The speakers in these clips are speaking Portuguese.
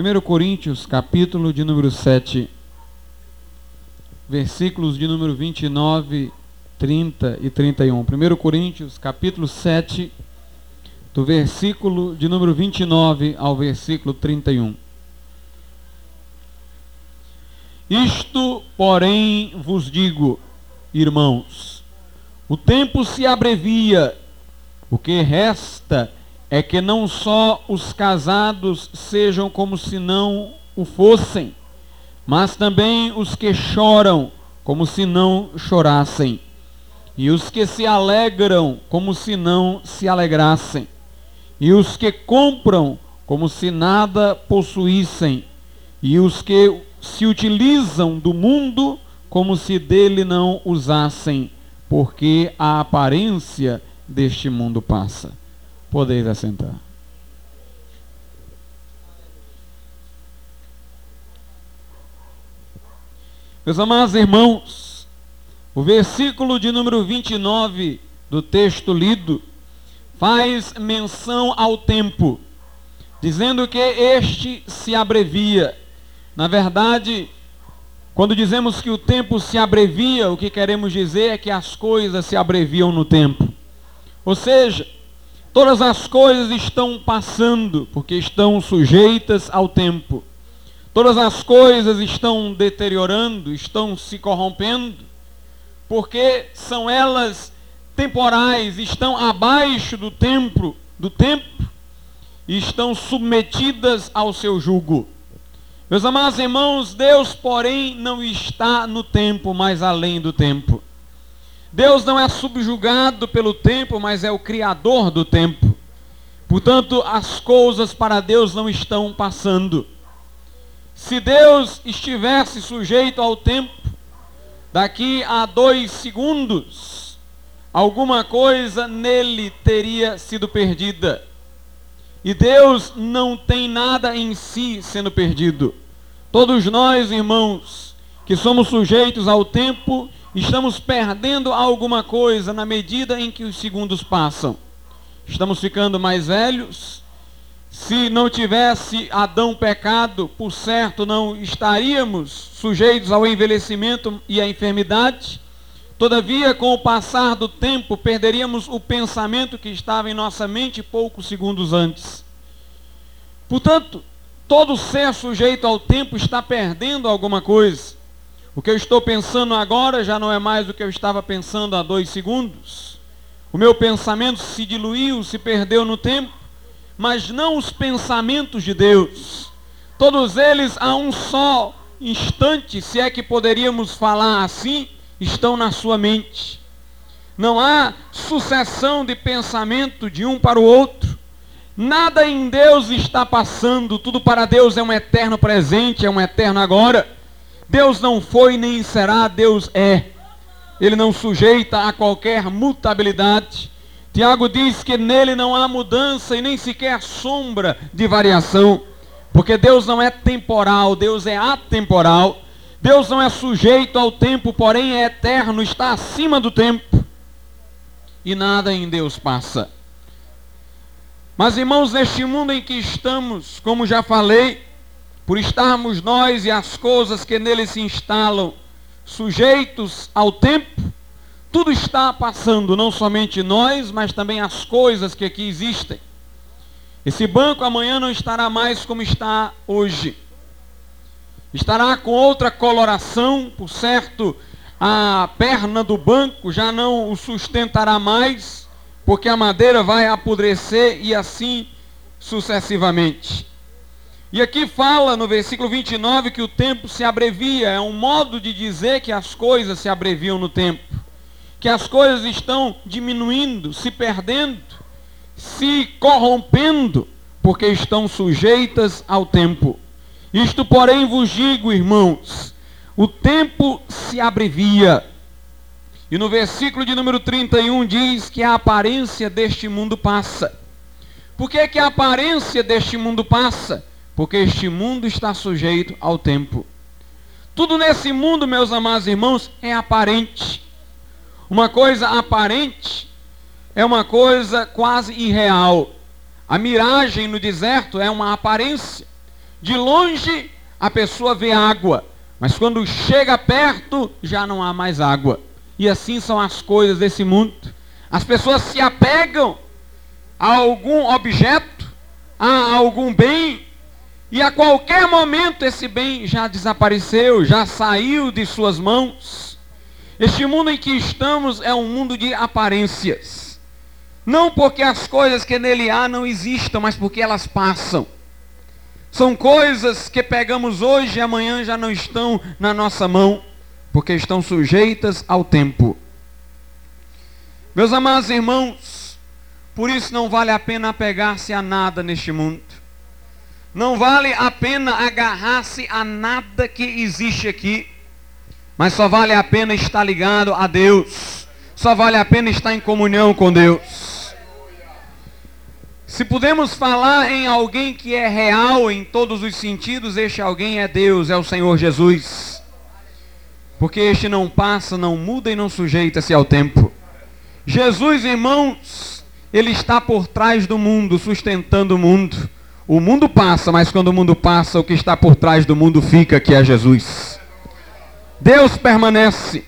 1 Coríntios, capítulo de número 7, versículos de número 29, 30 e 31. 1 Coríntios, capítulo 7, do versículo de número 29 ao versículo 31. Isto, porém, vos digo, irmãos, o tempo se abrevia, o que resta é que não só os casados sejam como se não o fossem, mas também os que choram como se não chorassem, e os que se alegram como se não se alegrassem, e os que compram como se nada possuíssem, e os que se utilizam do mundo como se dele não usassem, porque a aparência deste mundo passa. Podeis assentar. Meus amados irmãos, o versículo de número 29 do texto lido faz menção ao tempo, dizendo que este se abrevia. Na verdade, quando dizemos que o tempo se abrevia, o que queremos dizer é que as coisas se abreviam no tempo. Ou seja, Todas as coisas estão passando, porque estão sujeitas ao tempo. Todas as coisas estão deteriorando, estão se corrompendo, porque são elas temporais, estão abaixo do tempo, do tempo, e estão submetidas ao seu jugo. Meus amados irmãos, Deus, porém, não está no tempo, mas além do tempo. Deus não é subjugado pelo tempo, mas é o criador do tempo. Portanto, as coisas para Deus não estão passando. Se Deus estivesse sujeito ao tempo, daqui a dois segundos, alguma coisa nele teria sido perdida. E Deus não tem nada em si sendo perdido. Todos nós, irmãos, que somos sujeitos ao tempo, Estamos perdendo alguma coisa na medida em que os segundos passam. Estamos ficando mais velhos. Se não tivesse Adão pecado, por certo não estaríamos sujeitos ao envelhecimento e à enfermidade. Todavia, com o passar do tempo, perderíamos o pensamento que estava em nossa mente poucos segundos antes. Portanto, todo ser sujeito ao tempo está perdendo alguma coisa. O que eu estou pensando agora já não é mais o que eu estava pensando há dois segundos. O meu pensamento se diluiu, se perdeu no tempo, mas não os pensamentos de Deus. Todos eles a um só instante, se é que poderíamos falar assim, estão na sua mente. Não há sucessão de pensamento de um para o outro. Nada em Deus está passando, tudo para Deus é um eterno presente, é um eterno agora. Deus não foi nem será, Deus é. Ele não sujeita a qualquer mutabilidade. Tiago diz que nele não há mudança e nem sequer sombra de variação, porque Deus não é temporal, Deus é atemporal. Deus não é sujeito ao tempo, porém é eterno, está acima do tempo. E nada em Deus passa. Mas irmãos, neste mundo em que estamos, como já falei, por estarmos nós e as coisas que nele se instalam sujeitos ao tempo, tudo está passando, não somente nós, mas também as coisas que aqui existem. Esse banco amanhã não estará mais como está hoje. Estará com outra coloração, por certo, a perna do banco já não o sustentará mais, porque a madeira vai apodrecer e assim sucessivamente. E aqui fala no versículo 29 que o tempo se abrevia, é um modo de dizer que as coisas se abreviam no tempo, que as coisas estão diminuindo, se perdendo, se corrompendo, porque estão sujeitas ao tempo. Isto, porém, vos digo, irmãos, o tempo se abrevia. E no versículo de número 31 diz que a aparência deste mundo passa. Por que, que a aparência deste mundo passa? Porque este mundo está sujeito ao tempo. Tudo nesse mundo, meus amados irmãos, é aparente. Uma coisa aparente é uma coisa quase irreal. A miragem no deserto é uma aparência. De longe a pessoa vê água, mas quando chega perto já não há mais água. E assim são as coisas desse mundo. As pessoas se apegam a algum objeto, a algum bem, e a qualquer momento esse bem já desapareceu, já saiu de suas mãos. Este mundo em que estamos é um mundo de aparências. Não porque as coisas que nele há não existam, mas porque elas passam. São coisas que pegamos hoje e amanhã já não estão na nossa mão, porque estão sujeitas ao tempo. Meus amados irmãos, por isso não vale a pena apegar-se a nada neste mundo. Não vale a pena agarrar-se a nada que existe aqui. Mas só vale a pena estar ligado a Deus. Só vale a pena estar em comunhão com Deus. Se podemos falar em alguém que é real em todos os sentidos, este alguém é Deus, é o Senhor Jesus. Porque este não passa, não muda e não sujeita-se ao tempo. Jesus, irmãos, ele está por trás do mundo, sustentando o mundo. O mundo passa, mas quando o mundo passa, o que está por trás do mundo fica, que é Jesus. Deus permanece.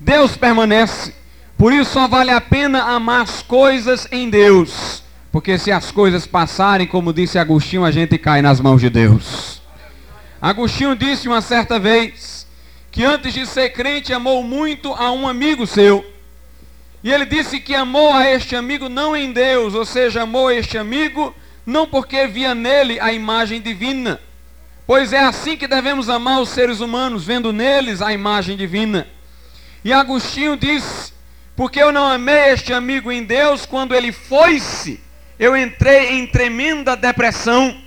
Deus permanece. Por isso só vale a pena amar as coisas em Deus. Porque se as coisas passarem, como disse Agostinho, a gente cai nas mãos de Deus. Agostinho disse uma certa vez que antes de ser crente amou muito a um amigo seu. E ele disse que amou a este amigo não em Deus, ou seja, amou este amigo não porque via nele a imagem divina, pois é assim que devemos amar os seres humanos, vendo neles a imagem divina. E Agostinho diz: Porque eu não amei este amigo em Deus, quando ele foi-se, eu entrei em tremenda depressão,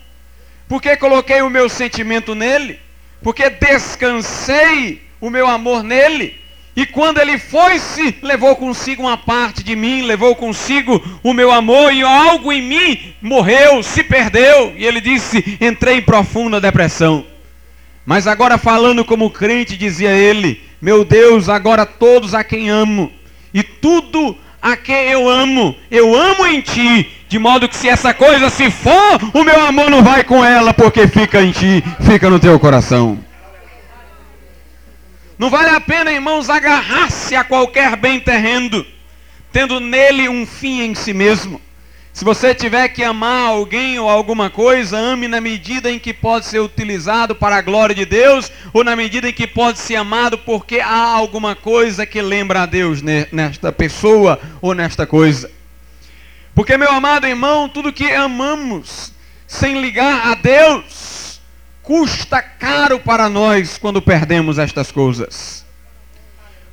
porque coloquei o meu sentimento nele, porque descansei o meu amor nele, e quando ele foi-se, levou consigo uma parte de mim, levou consigo o meu amor, e algo em mim morreu, se perdeu. E ele disse: entrei em profunda depressão. Mas agora, falando como crente, dizia ele: Meu Deus, agora todos a quem amo, e tudo a quem eu amo, eu amo em ti, de modo que se essa coisa se for, o meu amor não vai com ela, porque fica em ti, fica no teu coração. Não vale a pena, irmãos, agarrar-se a qualquer bem terreno, tendo nele um fim em si mesmo. Se você tiver que amar alguém ou alguma coisa, ame na medida em que pode ser utilizado para a glória de Deus, ou na medida em que pode ser amado porque há alguma coisa que lembra a Deus nesta pessoa ou nesta coisa. Porque, meu amado irmão, tudo que amamos sem ligar a Deus, custa caro para nós quando perdemos estas coisas.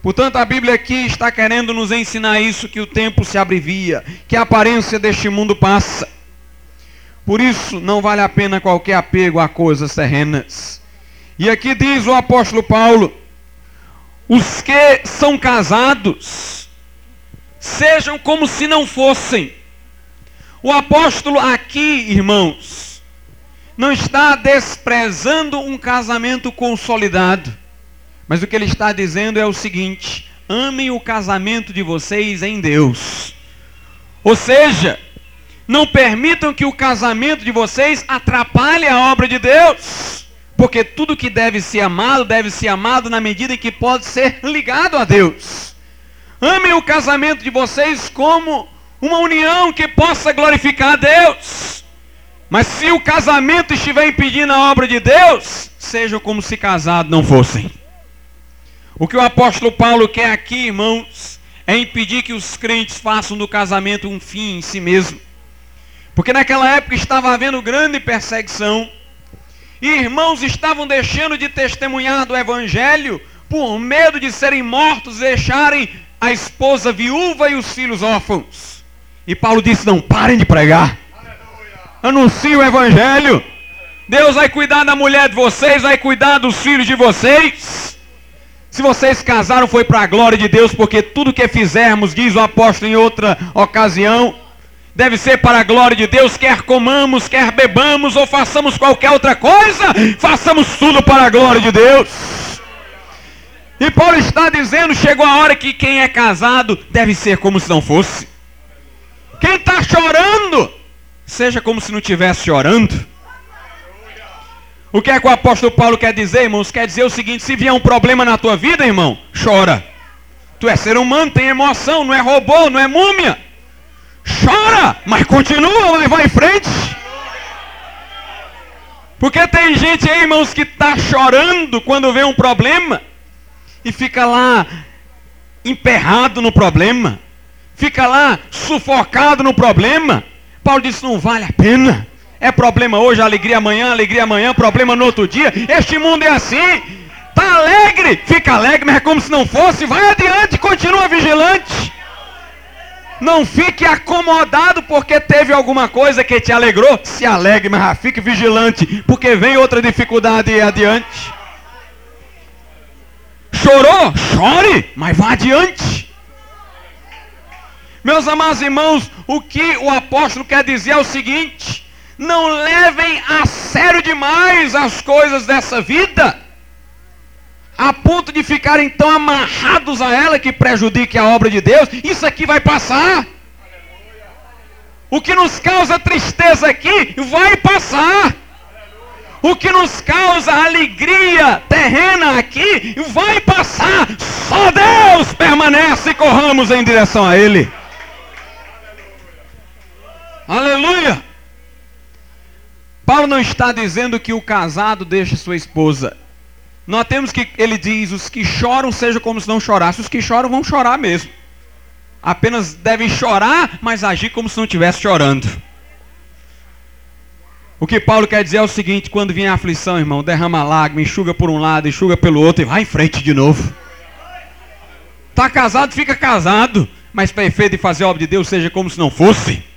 Portanto, a Bíblia aqui está querendo nos ensinar isso: que o tempo se abrevia, que a aparência deste mundo passa. Por isso, não vale a pena qualquer apego a coisas terrenas. E aqui diz o apóstolo Paulo: os que são casados, sejam como se não fossem. O apóstolo aqui, irmãos, não está desprezando um casamento consolidado. Mas o que ele está dizendo é o seguinte: amem o casamento de vocês em Deus. Ou seja, não permitam que o casamento de vocês atrapalhe a obra de Deus. Porque tudo que deve ser amado, deve ser amado na medida em que pode ser ligado a Deus. Amem o casamento de vocês como uma união que possa glorificar a Deus. Mas se o casamento estiver impedindo a obra de Deus, sejam como se casados não fossem. O que o apóstolo Paulo quer aqui, irmãos, é impedir que os crentes façam do casamento um fim em si mesmo. Porque naquela época estava havendo grande perseguição. E irmãos estavam deixando de testemunhar do evangelho por medo de serem mortos deixarem a esposa viúva e os filhos órfãos. E Paulo disse: Não parem de pregar. Anuncie o Evangelho. Deus vai cuidar da mulher de vocês, vai cuidar dos filhos de vocês. Se vocês casaram, foi para a glória de Deus, porque tudo que fizermos, diz o apóstolo em outra ocasião, deve ser para a glória de Deus, quer comamos, quer bebamos ou façamos qualquer outra coisa, façamos tudo para a glória de Deus. E Paulo está dizendo: chegou a hora que quem é casado deve ser como se não fosse. Quem está chorando seja como se não estivesse chorando. O que é que o apóstolo Paulo quer dizer, irmãos? Quer dizer o seguinte: se vier um problema na tua vida, irmão, chora. Tu é ser humano, tem emoção, não é robô, não é múmia. Chora, mas continua, mas vai em frente. Porque tem gente aí, irmãos, que está chorando quando vê um problema e fica lá emperrado no problema, fica lá sufocado no problema. Paulo disse: não vale a pena. É problema hoje, alegria amanhã, alegria amanhã, problema no outro dia. Este mundo é assim. Tá alegre, fica alegre, mas é como se não fosse. Vai adiante, continua vigilante. Não fique acomodado porque teve alguma coisa que te alegrou. Se alegre, mas fique vigilante, porque vem outra dificuldade adiante. Chorou? Chore, mas vá adiante. Meus amados irmãos, o que o apóstolo quer dizer é o seguinte: não levem a sério demais as coisas dessa vida, a ponto de ficarem tão amarrados a ela que prejudique a obra de Deus. Isso aqui vai passar. O que nos causa tristeza aqui vai passar. O que nos causa alegria terrena aqui vai passar. Só Deus permanece e corramos em direção a Ele. Aleluia. Paulo não está dizendo que o casado deixa sua esposa. Nós temos que, ele diz, os que choram seja como se não chorassem. Os que choram vão chorar mesmo. Apenas devem chorar, mas agir como se não estivesse chorando. O que Paulo quer dizer é o seguinte: quando vier a aflição, irmão, derrama lágrima, enxuga por um lado, enxuga pelo outro e vai em frente de novo. Está casado, fica casado, mas para efeito de fazer a obra de Deus, seja como se não fosse.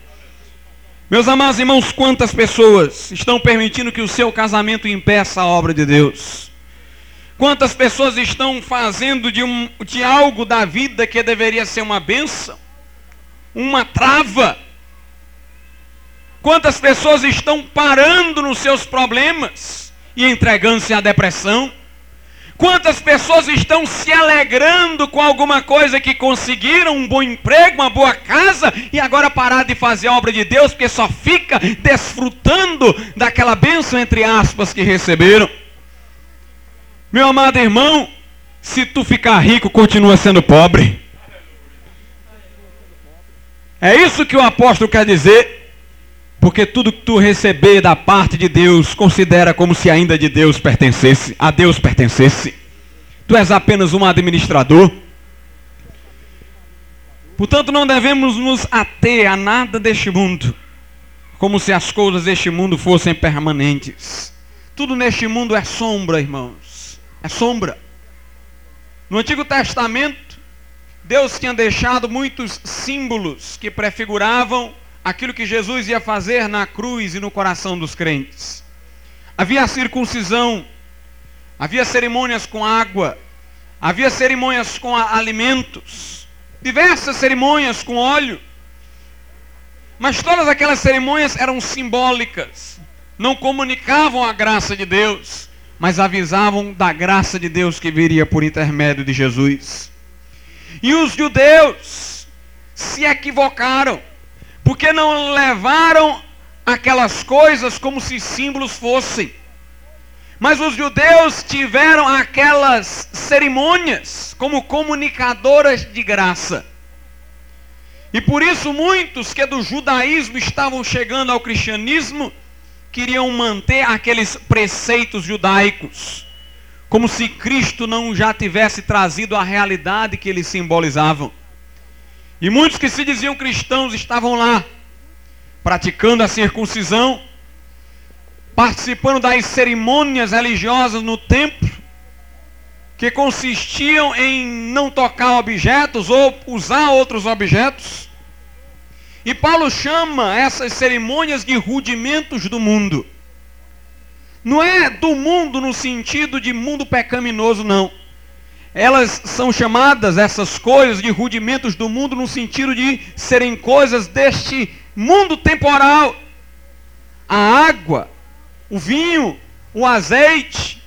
Meus amados irmãos, quantas pessoas estão permitindo que o seu casamento impeça a obra de Deus? Quantas pessoas estão fazendo de, um, de algo da vida que deveria ser uma benção, uma trava? Quantas pessoas estão parando nos seus problemas e entregando-se à depressão? Quantas pessoas estão se alegrando com alguma coisa que conseguiram, um bom emprego, uma boa casa, e agora parar de fazer a obra de Deus porque só fica desfrutando daquela bênção, entre aspas, que receberam? Meu amado irmão, se tu ficar rico, continua sendo pobre. É isso que o apóstolo quer dizer, porque tudo que tu receber da parte de Deus, considera como se ainda de Deus pertencesse, a Deus pertencesse. Tu és apenas um administrador. Portanto, não devemos nos ater a nada deste mundo, como se as coisas deste mundo fossem permanentes. Tudo neste mundo é sombra, irmãos é sombra. No Antigo Testamento, Deus tinha deixado muitos símbolos que prefiguravam aquilo que Jesus ia fazer na cruz e no coração dos crentes. Havia circuncisão, havia cerimônias com água, havia cerimônias com alimentos, diversas cerimônias com óleo. Mas todas aquelas cerimônias eram simbólicas, não comunicavam a graça de Deus mas avisavam da graça de Deus que viria por intermédio de Jesus. E os judeus se equivocaram, porque não levaram aquelas coisas como se símbolos fossem. Mas os judeus tiveram aquelas cerimônias como comunicadoras de graça. E por isso muitos que do judaísmo estavam chegando ao cristianismo queriam manter aqueles preceitos judaicos, como se Cristo não já tivesse trazido a realidade que eles simbolizavam. E muitos que se diziam cristãos estavam lá, praticando a circuncisão, participando das cerimônias religiosas no templo, que consistiam em não tocar objetos ou usar outros objetos. E Paulo chama essas cerimônias de rudimentos do mundo. Não é do mundo no sentido de mundo pecaminoso, não. Elas são chamadas, essas coisas, de rudimentos do mundo, no sentido de serem coisas deste mundo temporal. A água, o vinho, o azeite,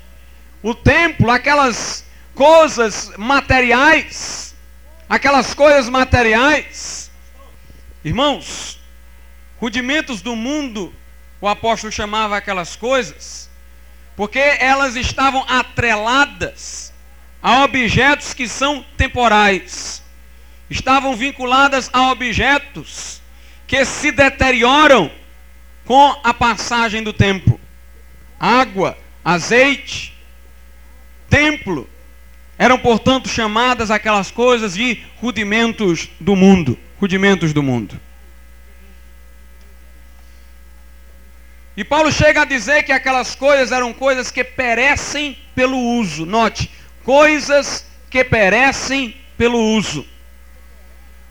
o templo, aquelas coisas materiais, aquelas coisas materiais Irmãos, rudimentos do mundo, o apóstolo chamava aquelas coisas, Porque elas estavam atreladas a objetos que são temporais. Estavam vinculadas a objetos que se deterioram com a passagem do tempo. Água, azeite, templo, eram, portanto, chamadas aquelas coisas de rudimentos do mundo. Rudimentos do mundo. E Paulo chega a dizer que aquelas coisas eram coisas que perecem pelo uso. Note, coisas que perecem pelo uso.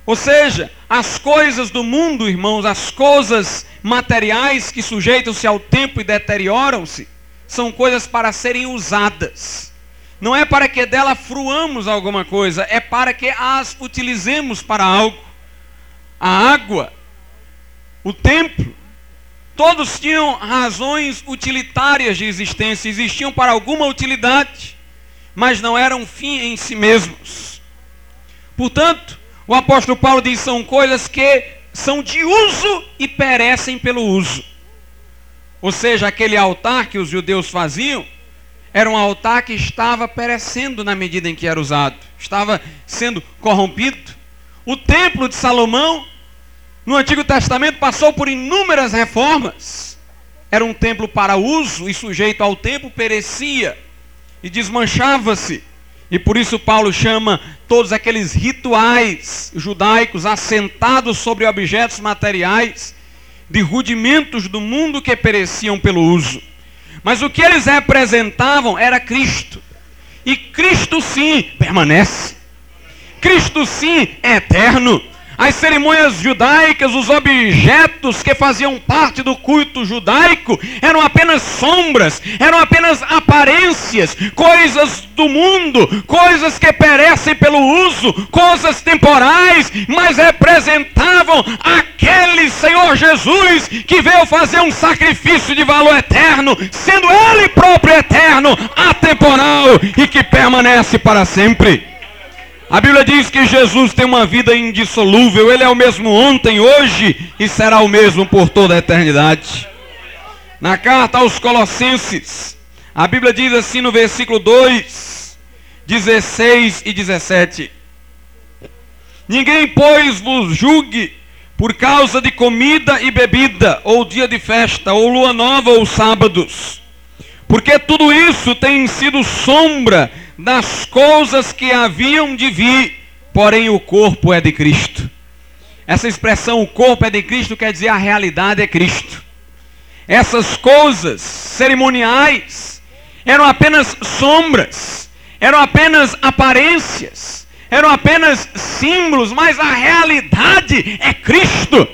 Ou seja, as coisas do mundo, irmãos, as coisas materiais que sujeitam-se ao tempo e deterioram-se, são coisas para serem usadas. Não é para que dela fruamos alguma coisa, é para que as utilizemos para algo. A água, o templo, Todos tinham razões utilitárias de existência, existiam para alguma utilidade, mas não eram fim em si mesmos. Portanto, o apóstolo Paulo diz: são coisas que são de uso e perecem pelo uso. Ou seja, aquele altar que os judeus faziam era um altar que estava perecendo na medida em que era usado, estava sendo corrompido. O templo de Salomão no Antigo Testamento passou por inúmeras reformas. Era um templo para uso e sujeito ao tempo perecia e desmanchava-se. E por isso Paulo chama todos aqueles rituais judaicos assentados sobre objetos materiais de rudimentos do mundo que pereciam pelo uso. Mas o que eles representavam era Cristo. E Cristo sim permanece. Cristo sim é eterno. As cerimônias judaicas, os objetos que faziam parte do culto judaico, eram apenas sombras, eram apenas aparências, coisas do mundo, coisas que perecem pelo uso, coisas temporais, mas representavam aquele Senhor Jesus que veio fazer um sacrifício de valor eterno, sendo Ele próprio eterno, atemporal e que permanece para sempre. A Bíblia diz que Jesus tem uma vida indissolúvel, ele é o mesmo ontem, hoje e será o mesmo por toda a eternidade. Na carta aos Colossenses, a Bíblia diz assim no versículo 2, 16 e 17: Ninguém, pois, vos julgue por causa de comida e bebida, ou dia de festa, ou lua nova, ou sábados, porque tudo isso tem sido sombra das coisas que haviam de vir, porém o corpo é de Cristo. Essa expressão, o corpo é de Cristo, quer dizer a realidade é Cristo. Essas coisas cerimoniais eram apenas sombras, eram apenas aparências, eram apenas símbolos, mas a realidade é Cristo.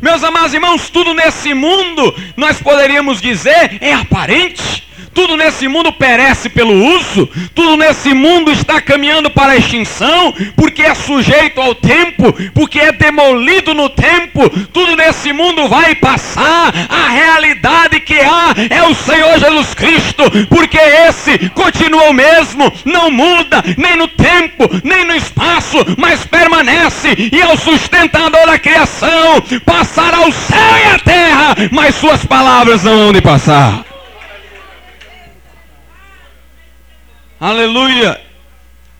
Meus amados irmãos, tudo nesse mundo nós poderíamos dizer é aparente, tudo nesse mundo perece pelo uso, tudo nesse mundo está caminhando para a extinção, porque é sujeito ao tempo, porque é demolido no tempo, tudo nesse mundo vai passar, a realidade que há é o Senhor Jesus Cristo, porque esse continua o mesmo, não muda, nem no tempo, nem no espaço, mas permanece e é o sustentador da criação, passará o céu e a terra, mas suas palavras não vão de passar. Aleluia!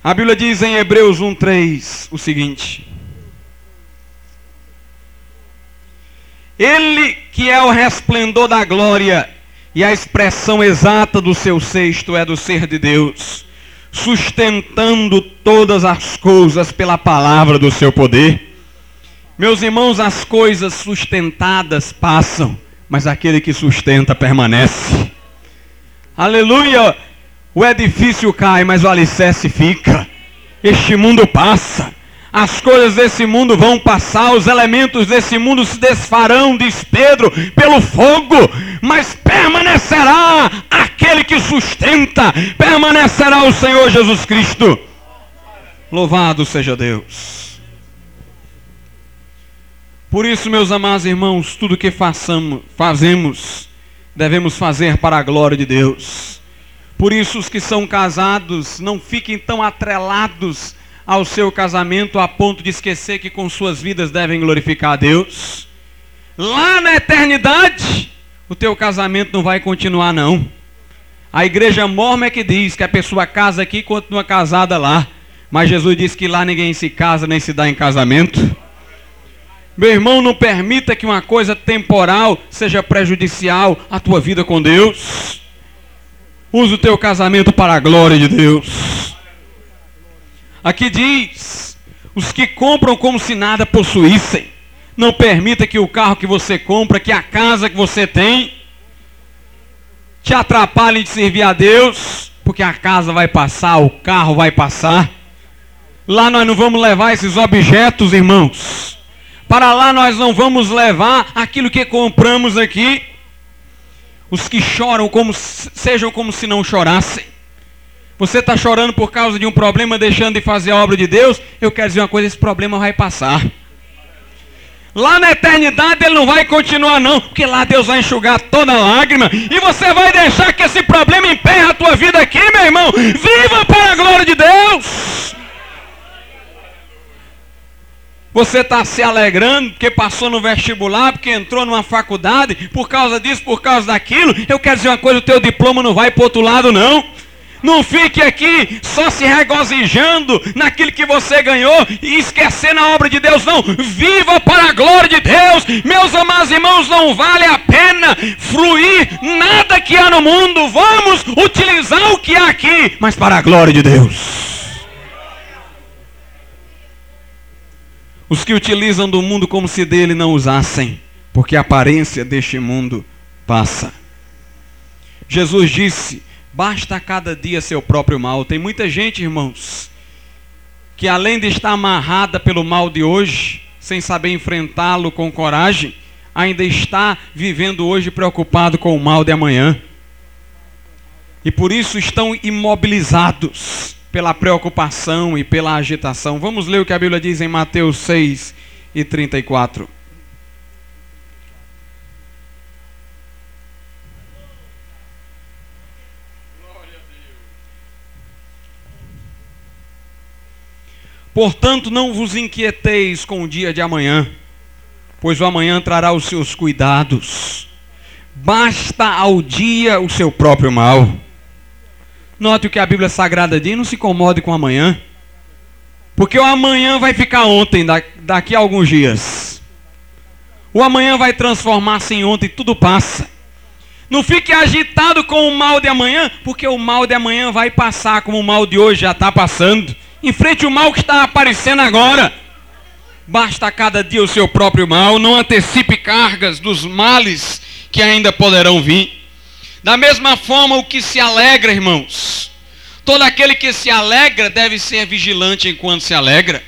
A Bíblia diz em Hebreus 1:3 o seguinte: Ele que é o resplendor da glória e a expressão exata do seu sexto é do ser de Deus, sustentando todas as coisas pela palavra do seu poder. Meus irmãos, as coisas sustentadas passam, mas aquele que sustenta permanece. Aleluia! O edifício cai, mas o alicerce fica. Este mundo passa. As coisas desse mundo vão passar, os elementos desse mundo se desfarão, diz Pedro, pelo fogo, mas permanecerá aquele que sustenta, permanecerá o Senhor Jesus Cristo. Louvado seja Deus. Por isso, meus amados irmãos, tudo que façamos, fazemos, devemos fazer para a glória de Deus. Por isso, os que são casados não fiquem tão atrelados ao seu casamento a ponto de esquecer que com suas vidas devem glorificar a Deus. Lá na eternidade, o teu casamento não vai continuar, não. A igreja mormon é que diz que a pessoa casa aqui e continua casada lá. Mas Jesus disse que lá ninguém se casa nem se dá em casamento. Meu irmão, não permita que uma coisa temporal seja prejudicial à tua vida com Deus. Use o teu casamento para a glória de Deus. Aqui diz: os que compram como se nada possuíssem. Não permita que o carro que você compra, que a casa que você tem, te atrapalhem de servir a Deus, porque a casa vai passar, o carro vai passar. Lá nós não vamos levar esses objetos, irmãos. Para lá nós não vamos levar aquilo que compramos aqui. Os que choram como sejam como se não chorassem. Você está chorando por causa de um problema, deixando de fazer a obra de Deus. Eu quero dizer uma coisa: esse problema vai passar. Lá na eternidade ele não vai continuar não, porque lá Deus vai enxugar toda lágrima e você vai deixar que esse problema emperre a tua vida aqui, meu irmão. Viva para a glória de Deus! Você está se alegrando porque passou no vestibular, porque entrou numa faculdade, por causa disso, por causa daquilo. Eu quero dizer uma coisa: o teu diploma não vai para outro lado, não. Não fique aqui só se regozijando naquilo que você ganhou e esquecendo a obra de Deus, não. Viva para a glória de Deus. Meus amados irmãos, não vale a pena fruir nada que há no mundo. Vamos utilizar o que há aqui, mas para a glória de Deus. Os que utilizam do mundo como se dele não usassem, porque a aparência deste mundo passa. Jesus disse: Basta cada dia seu próprio mal. Tem muita gente, irmãos, que além de estar amarrada pelo mal de hoje, sem saber enfrentá-lo com coragem, ainda está vivendo hoje preocupado com o mal de amanhã. E por isso estão imobilizados pela preocupação e pela agitação. Vamos ler o que a Bíblia diz em Mateus 6 e 34. Portanto, não vos inquieteis com o dia de amanhã, pois o amanhã trará os seus cuidados. Basta ao dia o seu próprio mal. Note o que a Bíblia Sagrada diz: não se incomode com amanhã, porque o amanhã vai ficar ontem, daqui a alguns dias. O amanhã vai transformar-se em ontem, tudo passa. Não fique agitado com o mal de amanhã, porque o mal de amanhã vai passar, como o mal de hoje já está passando. Enfrente o mal que está aparecendo agora. Basta cada dia o seu próprio mal. Não antecipe cargas dos males que ainda poderão vir. Da mesma forma, o que se alegra, irmãos. Todo aquele que se alegra deve ser vigilante enquanto se alegra.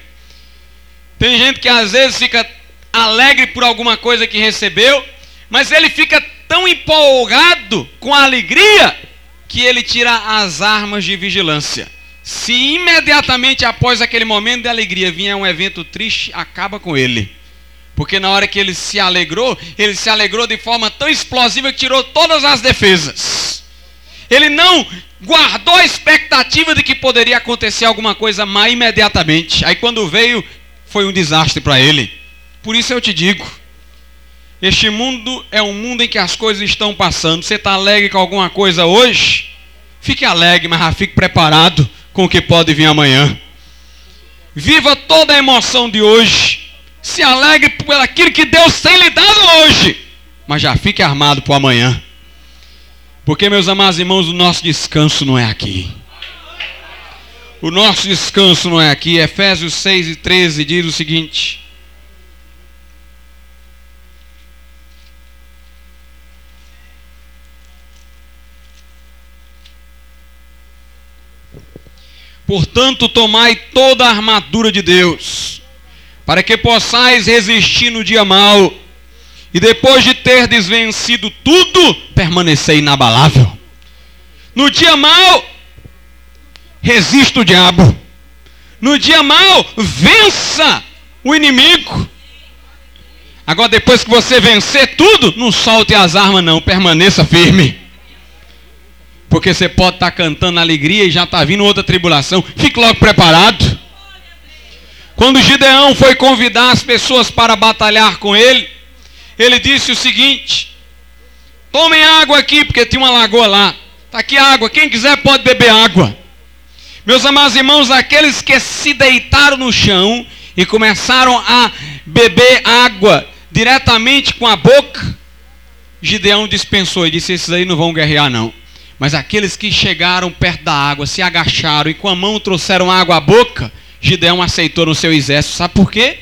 Tem gente que às vezes fica alegre por alguma coisa que recebeu, mas ele fica tão empolgado com a alegria que ele tira as armas de vigilância. Se imediatamente após aquele momento de alegria vier um evento triste, acaba com ele. Porque na hora que ele se alegrou, ele se alegrou de forma tão explosiva que tirou todas as defesas. Ele não guardou a expectativa de que poderia acontecer alguma coisa má imediatamente. Aí quando veio, foi um desastre para ele. Por isso eu te digo: este mundo é um mundo em que as coisas estão passando. Você está alegre com alguma coisa hoje? Fique alegre, mas fique preparado com o que pode vir amanhã. Viva toda a emoção de hoje. Se alegre por aquilo que Deus tem lhe dado hoje. Mas já fique armado para amanhã. Porque, meus amados irmãos, o nosso descanso não é aqui. O nosso descanso não é aqui. Efésios 6 e 13 diz o seguinte: Portanto, tomai toda a armadura de Deus, para que possais resistir no dia mau, e depois de ter desvencido tudo, permanecer inabalável. No dia mau, resista o diabo. No dia mau, vença o inimigo. Agora, depois que você vencer tudo, não solte as armas, não, permaneça firme. Porque você pode estar tá cantando alegria e já está vindo outra tribulação. Fique logo preparado. Quando Gideão foi convidar as pessoas para batalhar com ele, ele disse o seguinte: Tomem água aqui, porque tinha uma lagoa lá. Está aqui água, quem quiser pode beber água. Meus amados irmãos, aqueles que se deitaram no chão e começaram a beber água diretamente com a boca, Gideão dispensou e disse: Esses aí não vão guerrear, não. Mas aqueles que chegaram perto da água, se agacharam e com a mão trouxeram água à boca, Gideão aceitou no seu exército. Sabe por quê?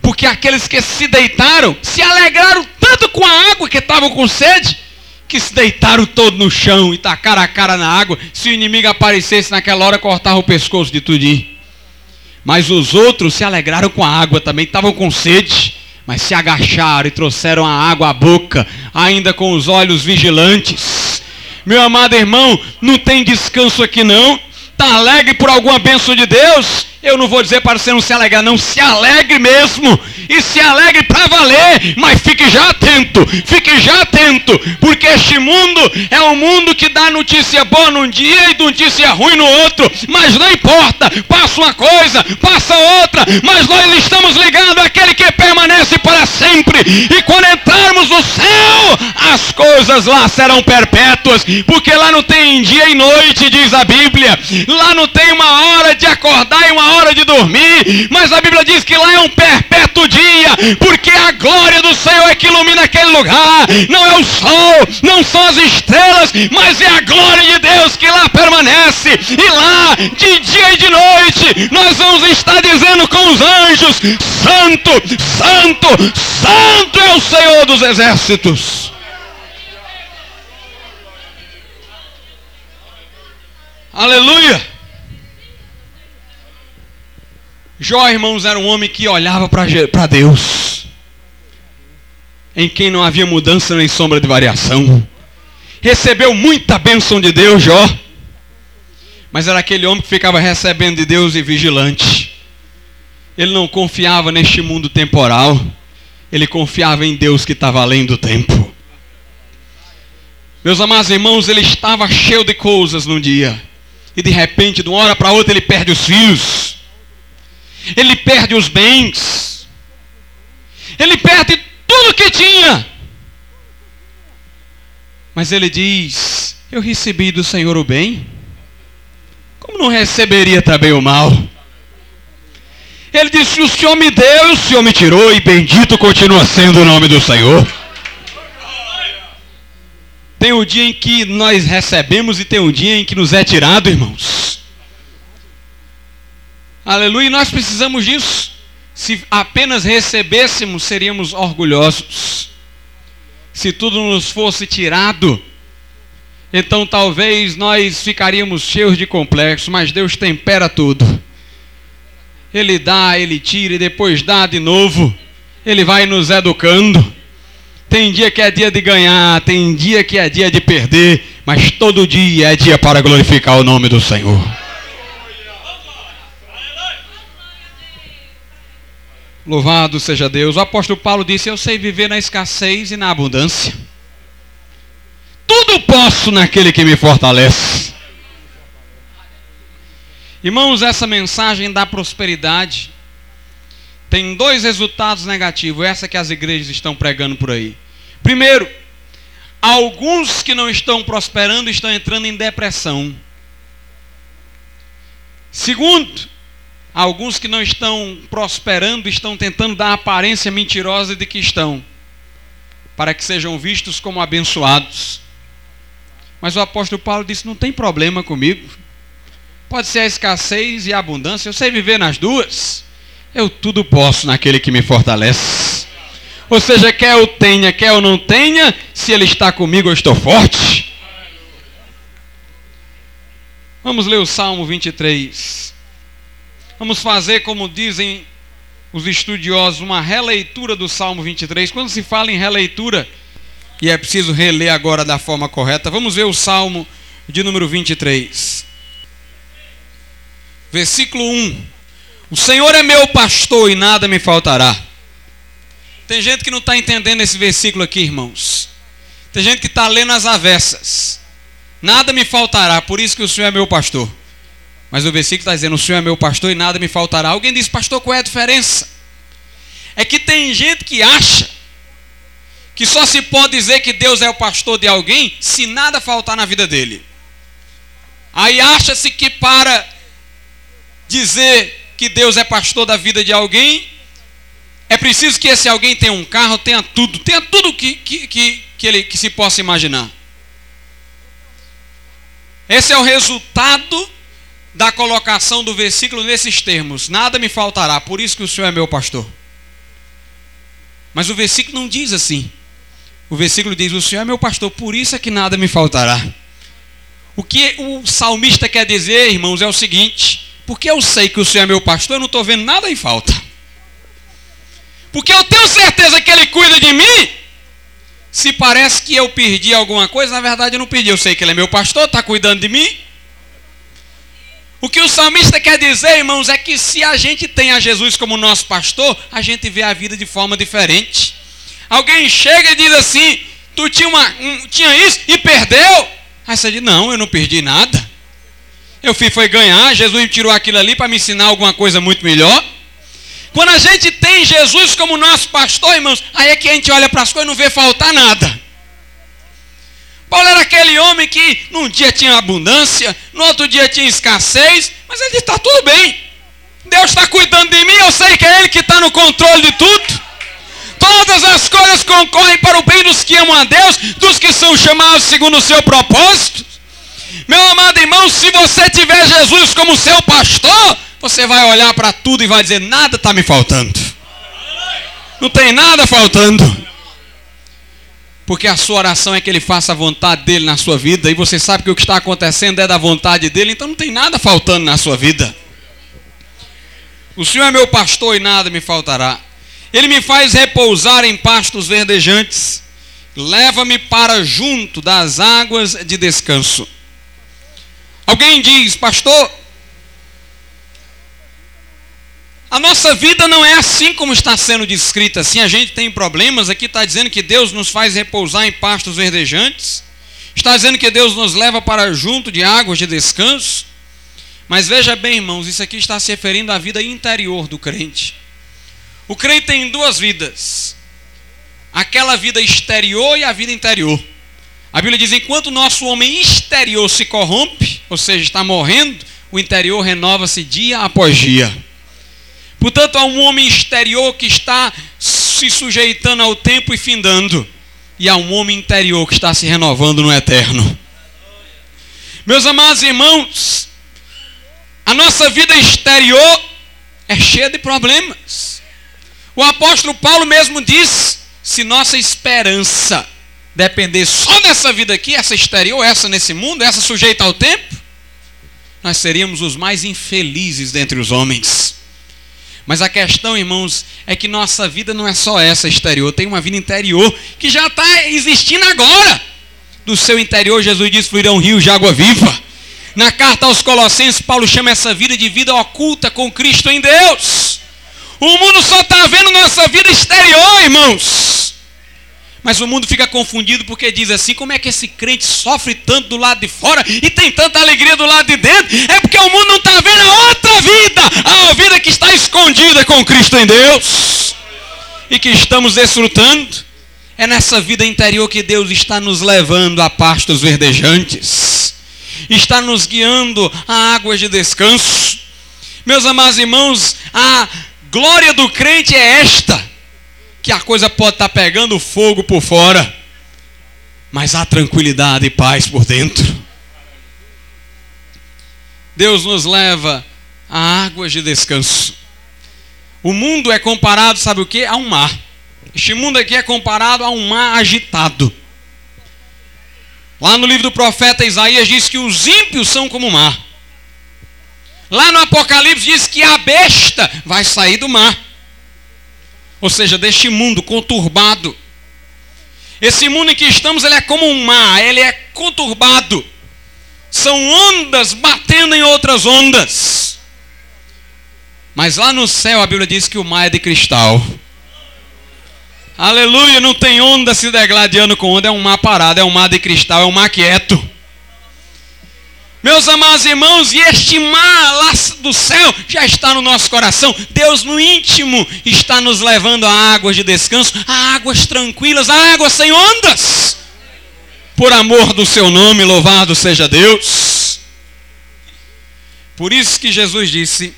Porque aqueles que se deitaram se alegraram tanto com a água que estavam com sede, que se deitaram todo no chão e tacaram a cara na água. Se o inimigo aparecesse naquela hora, cortava o pescoço de tudinho. Mas os outros se alegraram com a água também, estavam com sede, mas se agacharam e trouxeram a água à boca, ainda com os olhos vigilantes. Meu amado irmão, não tem descanso aqui não. Está alegre por alguma bênção de Deus? Eu não vou dizer para você não se alegrar, não. Se alegre mesmo. E se alegre para valer. Mas fique já atento. Fique já atento. Porque este mundo é um mundo que dá notícia boa num dia e notícia ruim no outro. Mas não importa. Passa uma coisa, passa outra. Mas nós estamos ligados àquele que permanece para sempre. E quando entrarmos no céu, as coisas lá serão perpétuas. Porque lá não tem dia e noite, diz a Bíblia. Lá não tem uma hora de acordar e uma hora de dormir, mas a Bíblia diz que lá é um perpétuo dia, porque a glória do Senhor é que ilumina aquele lugar. Não é o sol, não são as estrelas, mas é a glória de Deus que lá permanece. E lá, de dia e de noite, nós vamos estar dizendo com os anjos: Santo, Santo, Santo é o Senhor dos exércitos. Aleluia! Jó, irmãos, era um homem que olhava para Deus, em quem não havia mudança nem sombra de variação. Recebeu muita bênção de Deus, Jó, mas era aquele homem que ficava recebendo de Deus e vigilante. Ele não confiava neste mundo temporal, ele confiava em Deus que estava além do tempo. Meus amados irmãos, ele estava cheio de coisas num dia, e de repente, de uma hora para outra, ele perde os filhos ele perde os bens, ele perde tudo que tinha. Mas ele diz: Eu recebi do Senhor o bem, como não receberia também o mal? Ele disse: O Senhor me deu, o Senhor me tirou, e bendito continua sendo o nome do Senhor. Tem o dia em que nós recebemos e tem o dia em que nos é tirado, irmãos. Aleluia, e nós precisamos disso. Se apenas recebêssemos, seríamos orgulhosos. Se tudo nos fosse tirado, então talvez nós ficaríamos cheios de complexo, mas Deus tempera tudo. Ele dá, ele tira e depois dá de novo. Ele vai nos educando. Tem dia que é dia de ganhar, tem dia que é dia de perder, mas todo dia é dia para glorificar o nome do Senhor. Louvado seja Deus. O apóstolo Paulo disse: Eu sei viver na escassez e na abundância. Tudo posso naquele que me fortalece. Irmãos, essa mensagem da prosperidade tem dois resultados negativos, essa que as igrejas estão pregando por aí. Primeiro, alguns que não estão prosperando estão entrando em depressão. Segundo, Alguns que não estão prosperando estão tentando dar a aparência mentirosa de que estão, para que sejam vistos como abençoados. Mas o apóstolo Paulo disse: não tem problema comigo. Pode ser a escassez e a abundância, eu sei viver nas duas. Eu tudo posso naquele que me fortalece. Ou seja, quer eu tenha, quer eu não tenha, se ele está comigo, eu estou forte. Vamos ler o Salmo 23. Vamos fazer, como dizem os estudiosos, uma releitura do Salmo 23. Quando se fala em releitura, e é preciso reler agora da forma correta, vamos ver o Salmo de número 23. Versículo 1. O Senhor é meu pastor e nada me faltará. Tem gente que não está entendendo esse versículo aqui, irmãos. Tem gente que está lendo as avessas. Nada me faltará, por isso que o Senhor é meu pastor. Mas o versículo está dizendo: O Senhor é meu pastor e nada me faltará. Alguém diz, pastor, qual é a diferença? É que tem gente que acha que só se pode dizer que Deus é o pastor de alguém se nada faltar na vida dele. Aí acha-se que para dizer que Deus é pastor da vida de alguém, é preciso que esse alguém tenha um carro, tenha tudo, tenha tudo que, que, que, que, ele, que se possa imaginar. Esse é o resultado da colocação do versículo nesses termos: nada me faltará, por isso que o Senhor é meu pastor. Mas o versículo não diz assim. O versículo diz: O Senhor é meu pastor, por isso é que nada me faltará. O que o salmista quer dizer, irmãos, é o seguinte: porque eu sei que o Senhor é meu pastor, eu não estou vendo nada em falta. Porque eu tenho certeza que Ele cuida de mim. Se parece que eu perdi alguma coisa, na verdade eu não perdi. Eu sei que Ele é meu pastor, está cuidando de mim. O que o salmista quer dizer, irmãos, é que se a gente tem a Jesus como nosso pastor, a gente vê a vida de forma diferente. Alguém chega e diz assim: Tu tinha, uma, um, tinha isso e perdeu. Aí você diz: Não, eu não perdi nada. Eu fui foi ganhar. Jesus me tirou aquilo ali para me ensinar alguma coisa muito melhor. Quando a gente tem Jesus como nosso pastor, irmãos, aí é que a gente olha para as coisas e não vê faltar nada. Paulo era aquele homem que num dia tinha abundância, no outro dia tinha escassez, mas ele está tudo bem. Deus está cuidando de mim, eu sei que é Ele que está no controle de tudo. Todas as coisas concorrem para o bem dos que amam a Deus, dos que são chamados segundo o seu propósito. Meu amado irmão, se você tiver Jesus como seu pastor, você vai olhar para tudo e vai dizer: nada está me faltando. Não tem nada faltando. Porque a sua oração é que ele faça a vontade dele na sua vida, e você sabe que o que está acontecendo é da vontade dele, então não tem nada faltando na sua vida. O Senhor é meu pastor e nada me faltará. Ele me faz repousar em pastos verdejantes, leva-me para junto das águas de descanso. Alguém diz, pastor, a nossa vida não é assim como está sendo descrita. Assim, a gente tem problemas. Aqui está dizendo que Deus nos faz repousar em pastos verdejantes. Está dizendo que Deus nos leva para junto de águas de descanso. Mas veja bem, irmãos, isso aqui está se referindo à vida interior do crente. O crente tem duas vidas: aquela vida exterior e a vida interior. A Bíblia diz: enquanto o nosso homem exterior se corrompe, ou seja, está morrendo, o interior renova-se dia após dia. Portanto, há um homem exterior que está se sujeitando ao tempo e findando, e há um homem interior que está se renovando no eterno. Meus amados irmãos, a nossa vida exterior é cheia de problemas. O apóstolo Paulo mesmo diz: se nossa esperança depender só dessa vida aqui, essa exterior, essa nesse mundo, essa sujeita ao tempo, nós seríamos os mais infelizes dentre os homens. Mas a questão, irmãos, é que nossa vida não é só essa exterior, tem uma vida interior que já está existindo agora. Do seu interior, Jesus diz: fluirão rios de água viva. Na carta aos Colossenses, Paulo chama essa vida de vida oculta com Cristo em Deus. O mundo só está vendo nossa vida exterior, irmãos. Mas o mundo fica confundido porque diz assim: como é que esse crente sofre tanto do lado de fora e tem tanta alegria do lado de dentro? É porque o mundo não está vendo a outra vida, a vida que está escondida com Cristo em Deus e que estamos desfrutando. É nessa vida interior que Deus está nos levando a pastos verdejantes, está nos guiando a águas de descanso. Meus amados irmãos, a Glória do crente é esta: que a coisa pode estar pegando fogo por fora, mas há tranquilidade e paz por dentro. Deus nos leva a águas de descanso. O mundo é comparado, sabe o que? A um mar. Este mundo aqui é comparado a um mar agitado. Lá no livro do profeta Isaías diz que os ímpios são como o mar. Lá no Apocalipse diz que a besta vai sair do mar. Ou seja, deste mundo conturbado. Esse mundo em que estamos, ele é como um mar, ele é conturbado. São ondas batendo em outras ondas. Mas lá no céu a Bíblia diz que o mar é de cristal. Aleluia, não tem onda se degladiando com onda, é um mar parado, é um mar de cristal, é um mar quieto. Meus amados irmãos, e este mar lá do céu já está no nosso coração. Deus no íntimo está nos levando a águas de descanso, a águas tranquilas, a águas sem ondas. Por amor do seu nome, louvado seja Deus. Por isso que Jesus disse: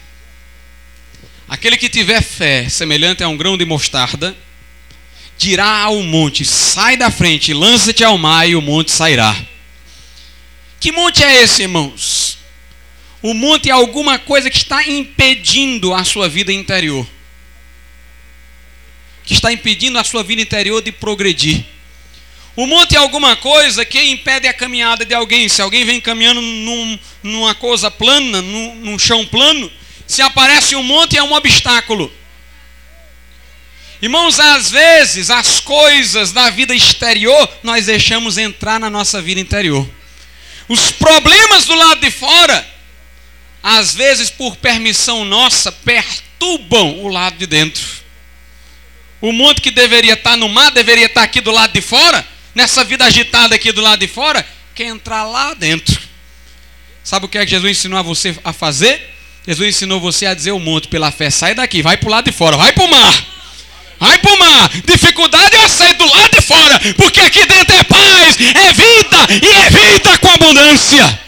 Aquele que tiver fé semelhante a um grão de mostarda, dirá ao monte: Sai da frente, lança-te ao mar, e o monte sairá. Que monte é esse, irmãos? O monte é alguma coisa que está impedindo a sua vida interior. Que está impedindo a sua vida interior de progredir. O monte é alguma coisa que impede a caminhada de alguém. Se alguém vem caminhando num, numa coisa plana, num, num chão plano, se aparece um monte é um obstáculo. Irmãos, às vezes as coisas da vida exterior nós deixamos entrar na nossa vida interior. Os problemas do lado de fora, às vezes por permissão nossa, perturbam o lado de dentro. O monte que deveria estar no mar, deveria estar aqui do lado de fora, nessa vida agitada aqui do lado de fora, quer entrar lá dentro. Sabe o que é que Jesus ensinou a você a fazer? Jesus ensinou você a dizer ao monte pela fé: sai daqui, vai para o lado de fora, vai para o mar. Vai para o mar. Dificuldade eu aceito do lado de fora. Porque aqui dentro é paz, é vida e é vida com abundância.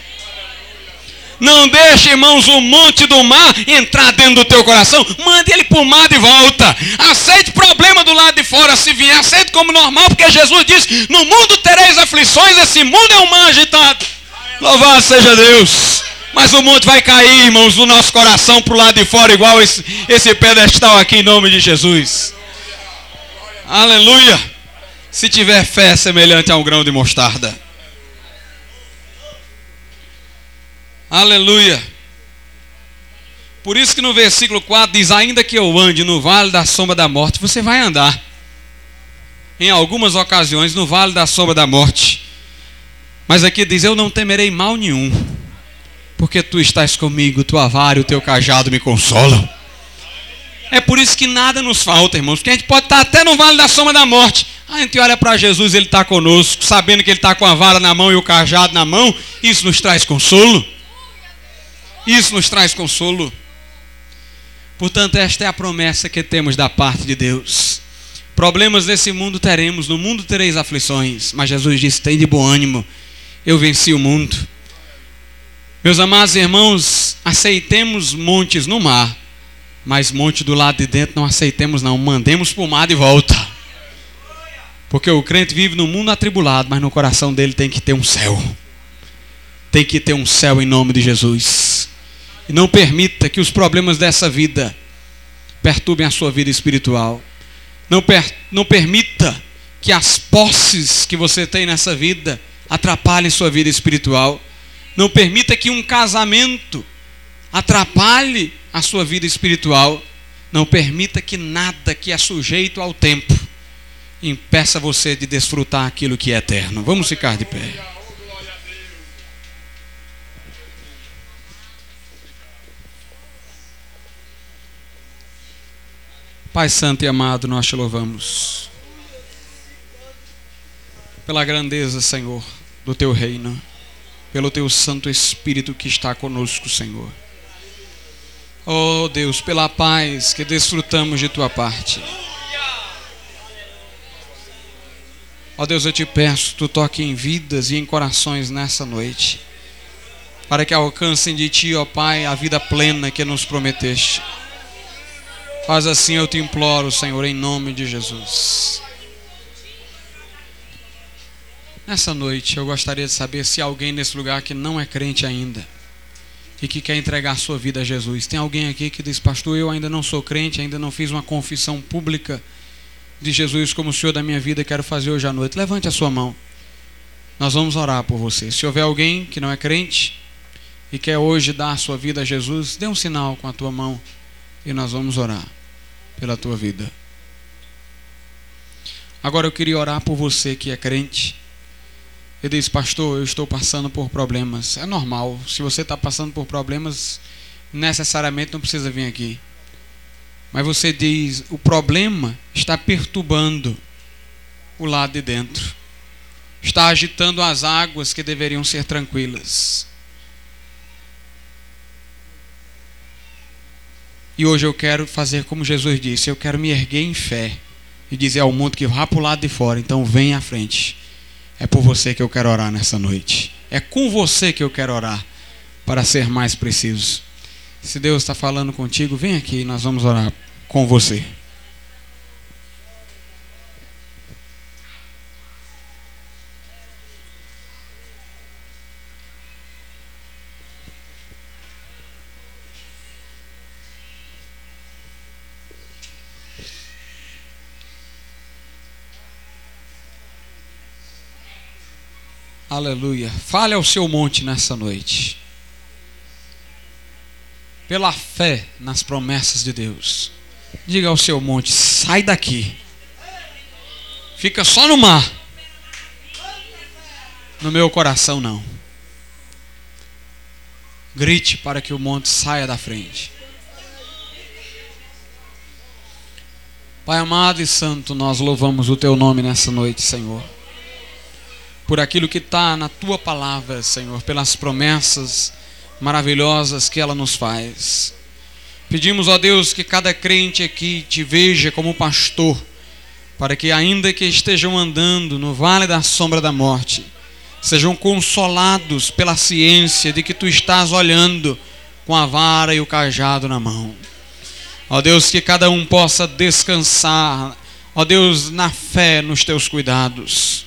Não deixe, irmãos, o monte do mar entrar dentro do teu coração. Mande ele para o mar de volta. Aceite problema do lado de fora se vier. Aceite como normal, porque Jesus disse: No mundo tereis aflições. Esse mundo é um mar agitado. Louvado seja Deus. Mas o monte vai cair, irmãos, do nosso coração para o lado de fora, igual esse, esse pedestal aqui, em nome de Jesus. Aleluia. Se tiver fé semelhante a um grão de mostarda. Aleluia. Por isso que no versículo 4 diz: Ainda que eu ande no vale da sombra da morte, você vai andar. Em algumas ocasiões, no vale da sombra da morte. Mas aqui diz: Eu não temerei mal nenhum, porque tu estás comigo, tua vara e o teu cajado me consolam. É por isso que nada nos falta, irmãos. Porque a gente pode estar até no vale da sombra da morte. A gente olha para Jesus, ele está conosco, sabendo que ele está com a vara na mão e o cajado na mão. Isso nos traz consolo. Isso nos traz consolo. Portanto, esta é a promessa que temos da parte de Deus. Problemas desse mundo teremos, no mundo tereis aflições, mas Jesus disse: tem de bom ânimo, eu venci o mundo. Meus amados irmãos, aceitemos montes no mar, mas monte do lado de dentro não aceitemos, não. Mandemos para o mar de volta. Porque o crente vive no mundo atribulado, mas no coração dele tem que ter um céu. Tem que ter um céu em nome de Jesus. E não permita que os problemas dessa vida perturbem a sua vida espiritual. Não, per, não permita que as posses que você tem nessa vida atrapalhem sua vida espiritual. Não permita que um casamento atrapalhe a sua vida espiritual. Não permita que nada que é sujeito ao tempo impeça você de desfrutar aquilo que é eterno. Vamos ficar de pé. Pai Santo e amado, nós te louvamos pela grandeza, Senhor, do teu reino, pelo teu Santo Espírito que está conosco, Senhor. Oh Deus, pela paz que desfrutamos de tua parte. Ó oh Deus, eu te peço, tu toque em vidas e em corações nessa noite, para que alcancem de ti, ó oh Pai, a vida plena que nos prometeste. Faz assim, eu te imploro, Senhor, em nome de Jesus. Nessa noite, eu gostaria de saber se alguém nesse lugar que não é crente ainda e que quer entregar sua vida a Jesus. Tem alguém aqui que diz, pastor, eu ainda não sou crente, ainda não fiz uma confissão pública de Jesus como o Senhor da minha vida, quero fazer hoje à noite. Levante a sua mão. Nós vamos orar por você. Se houver alguém que não é crente e quer hoje dar a sua vida a Jesus, dê um sinal com a tua mão e nós vamos orar pela tua vida. Agora eu queria orar por você que é crente ele diz, pastor, eu estou passando por problemas. É normal. Se você está passando por problemas, necessariamente não precisa vir aqui. Mas você diz, o problema está perturbando o lado de dentro. Está agitando as águas que deveriam ser tranquilas. E hoje eu quero fazer como Jesus disse, eu quero me erguer em fé e dizer ao mundo que vá para o lado de fora, então vem à frente é por você que eu quero orar nessa noite. É com você que eu quero orar, para ser mais preciso. Se Deus está falando contigo, vem aqui e nós vamos orar com você. Aleluia. Fale ao seu monte nessa noite. Pela fé nas promessas de Deus. Diga ao seu monte: sai daqui. Fica só no mar. No meu coração, não. Grite para que o monte saia da frente. Pai amado e santo, nós louvamos o teu nome nessa noite, Senhor por aquilo que está na tua palavra, Senhor, pelas promessas maravilhosas que ela nos faz. Pedimos, ó Deus, que cada crente aqui te veja como pastor, para que, ainda que estejam andando no vale da sombra da morte, sejam consolados pela ciência de que tu estás olhando com a vara e o cajado na mão. Ó Deus, que cada um possa descansar, ó Deus, na fé nos teus cuidados.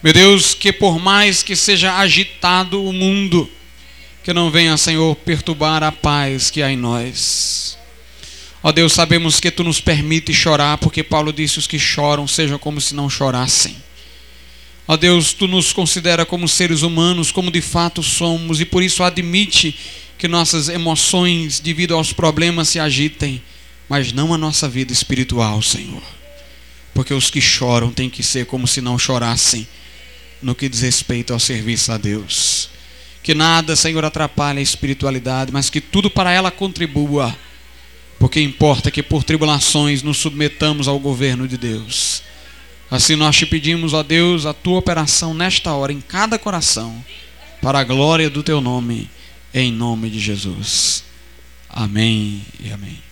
Meu Deus, que por mais que seja agitado o mundo, que não venha, Senhor, perturbar a paz que há em nós. Ó Deus, sabemos que tu nos permite chorar, porque Paulo disse: os que choram sejam como se não chorassem. Ó Deus, tu nos considera como seres humanos, como de fato somos, e por isso admite que nossas emoções, devido aos problemas, se agitem, mas não a nossa vida espiritual, Senhor. Porque os que choram têm que ser como se não chorassem no que diz respeito ao serviço a Deus. Que nada, Senhor, atrapalhe a espiritualidade, mas que tudo para ela contribua. Porque importa que por tribulações nos submetamos ao governo de Deus. Assim nós te pedimos, ó Deus, a tua operação nesta hora, em cada coração, para a glória do teu nome, em nome de Jesus. Amém e amém.